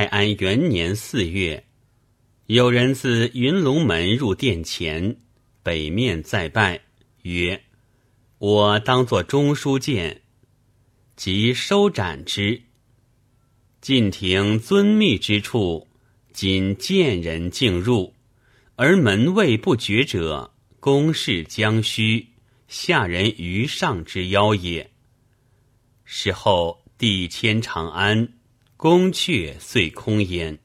泰安元年四月，有人自云龙门入殿前，北面再拜，曰：“我当作中书监。”即收斩之。晋廷尊密之处，仅见人进入，而门卫不绝者，公事将虚下人于上之邀也。事后帝迁长安，宫阙遂空烟。